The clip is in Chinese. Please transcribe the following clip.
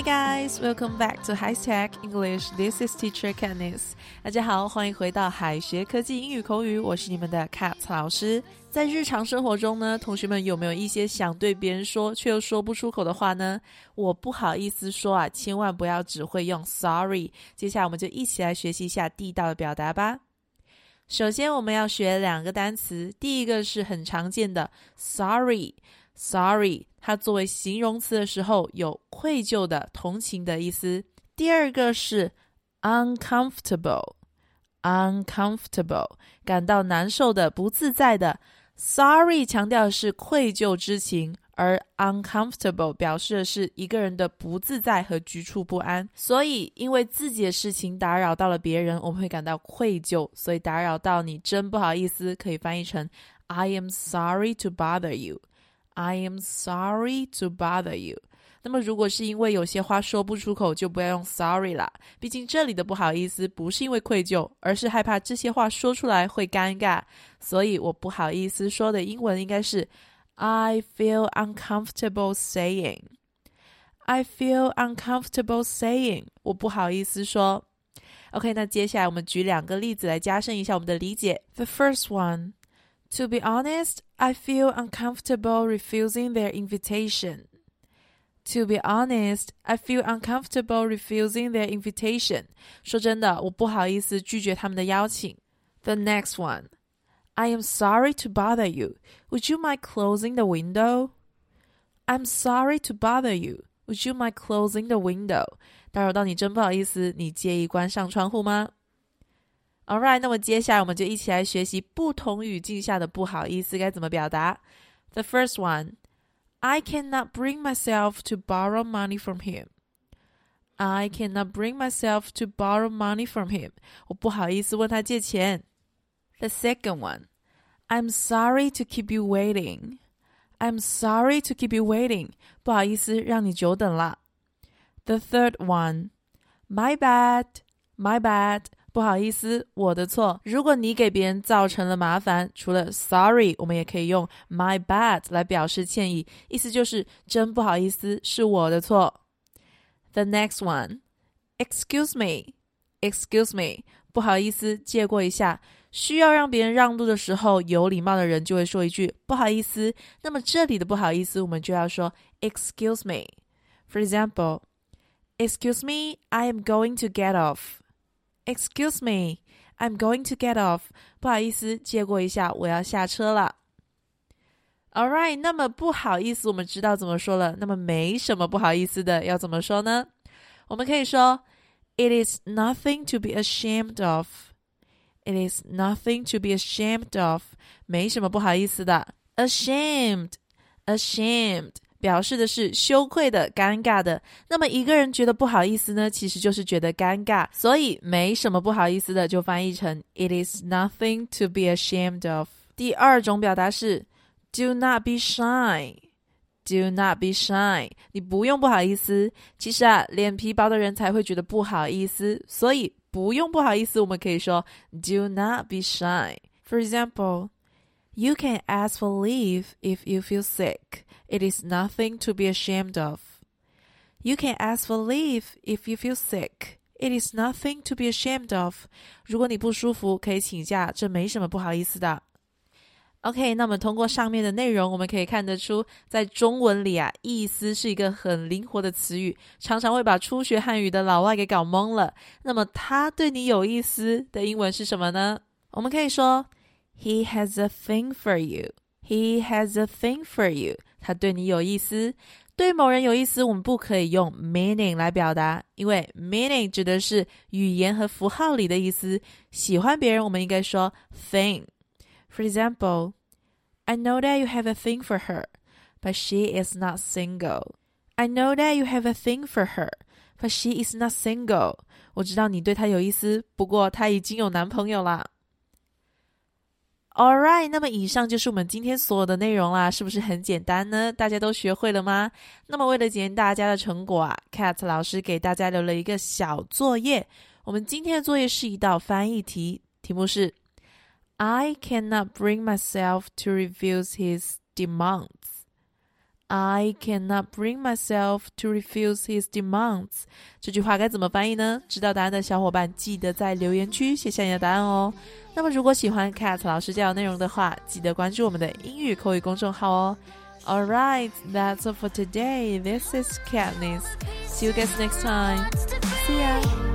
Hi guys, welcome back to High Tech English. This is Teacher Katniss. 大家好，欢迎回到海学科技英语口语，我是你们的 Cats 老师。在日常生活中呢，同学们有没有一些想对别人说却又说不出口的话呢？我不好意思说啊，千万不要只会用 sorry。接下来我们就一起来学习一下地道的表达吧。首先，我们要学两个单词，第一个是很常见的 sorry。Sorry，它作为形容词的时候有愧疚的、同情的意思。第二个是 uncomfortable，uncomfortable，感到难受的、不自在的。Sorry 强调的是愧疚之情，而 uncomfortable 表示的是一个人的不自在和局促不安。所以，因为自己的事情打扰到了别人，我们会感到愧疚。所以，打扰到你真不好意思，可以翻译成 I am sorry to bother you。I am sorry to bother you。那么，如果是因为有些话说不出口，就不要用 sorry 啦。毕竟这里的不好意思不是因为愧疚，而是害怕这些话说出来会尴尬。所以我不好意思说的英文应该是 I feel uncomfortable saying。I feel uncomfortable saying。我不好意思说。OK，那接下来我们举两个例子来加深一下我们的理解。The first one。 To be honest, I feel uncomfortable refusing their invitation. To be honest, I feel uncomfortable refusing their invitation. 说真的，我不好意思拒绝他们的邀请。The next one. I am sorry to bother you. Would you mind closing the window? I'm sorry to bother you. Would you mind closing the window? 打扰到你真不好意思，你介意关上窗户吗 ？Alright，那么接下来我们就一起来学习不同语境下的不好意思该怎么表达。The first one, I cannot bring myself to borrow money from him. I cannot bring myself to borrow money from him. 我不好意思问他借钱。The second one, I'm sorry to keep you waiting. I'm sorry to keep you waiting. 不好意思让你久等了。The third one, my bad, my bad. 不好意思，我的错。如果你给别人造成了麻烦，除了 sorry，我们也可以用 my bad 来表示歉意，意思就是真不好意思，是我的错。The next one，excuse me，excuse me，不好意思，借过一下。需要让别人让路的时候，有礼貌的人就会说一句不好意思。那么这里的不好意思，我们就要说 excuse me。For example，excuse me，I am going to get off。Excuse me, I'm going to get off. 不好意思，借过一下，我要下车了。All right，那么不好意思，我们知道怎么说了。那么没什么不好意思的，要怎么说呢？我们可以说，It is nothing to be ashamed of. It is nothing to be ashamed of. 没什么不好意思的。Ashamed, ashamed. 表示的是羞愧的、尴尬的。那么一个人觉得不好意思呢，其实就是觉得尴尬，所以没什么不好意思的，就翻译成 "It is nothing to be ashamed of"。第二种表达是 "Do not be shy." Do not be shy. 你不用不好意思。其实啊，脸皮薄的人才会觉得不好意思，所以不用不好意思，我们可以说 "Do not be shy." For example, you can ask for leave if you feel sick. It is nothing to be ashamed of. You can ask for leave if you feel sick. It is nothing to be ashamed of. 如果你不舒服，可以请假，这没什么不好意思的。OK，那么通过上面的内容，我们可以看得出，在中文里啊，意思是一个很灵活的词语，常常会把初学汉语的老外给搞懵了。那么他对你有意思的英文是什么呢？我们可以说，He has a thing for you. He has a thing for you. 他对你有意思，对某人有意思，我们不可以用 meaning 来表达，因为 meaning 指的是语言和符号里的意思。喜欢别人，我们应该说 thing。For example, I know that you have a thing for her, but she is not single. I know that you have a thing for her, but she is not single. 我知道你对她有意思，不过她已经有男朋友啦。All right，那么以上就是我们今天所有的内容啦，是不是很简单呢？大家都学会了吗？那么为了检验大家的成果啊，Cat 老师给大家留了一个小作业。我们今天的作业是一道翻译题，题目是：I cannot bring myself to refuse his demands. I cannot bring myself to refuse his demands。这句话该怎么翻译呢？知道答案的小伙伴记得在留言区写下你的答案哦。那么如果喜欢 Cat 老师教的内容的话，记得关注我们的英语口语公众号哦。All right, that's all for today. This is Katniss. See you guys next time. See ya.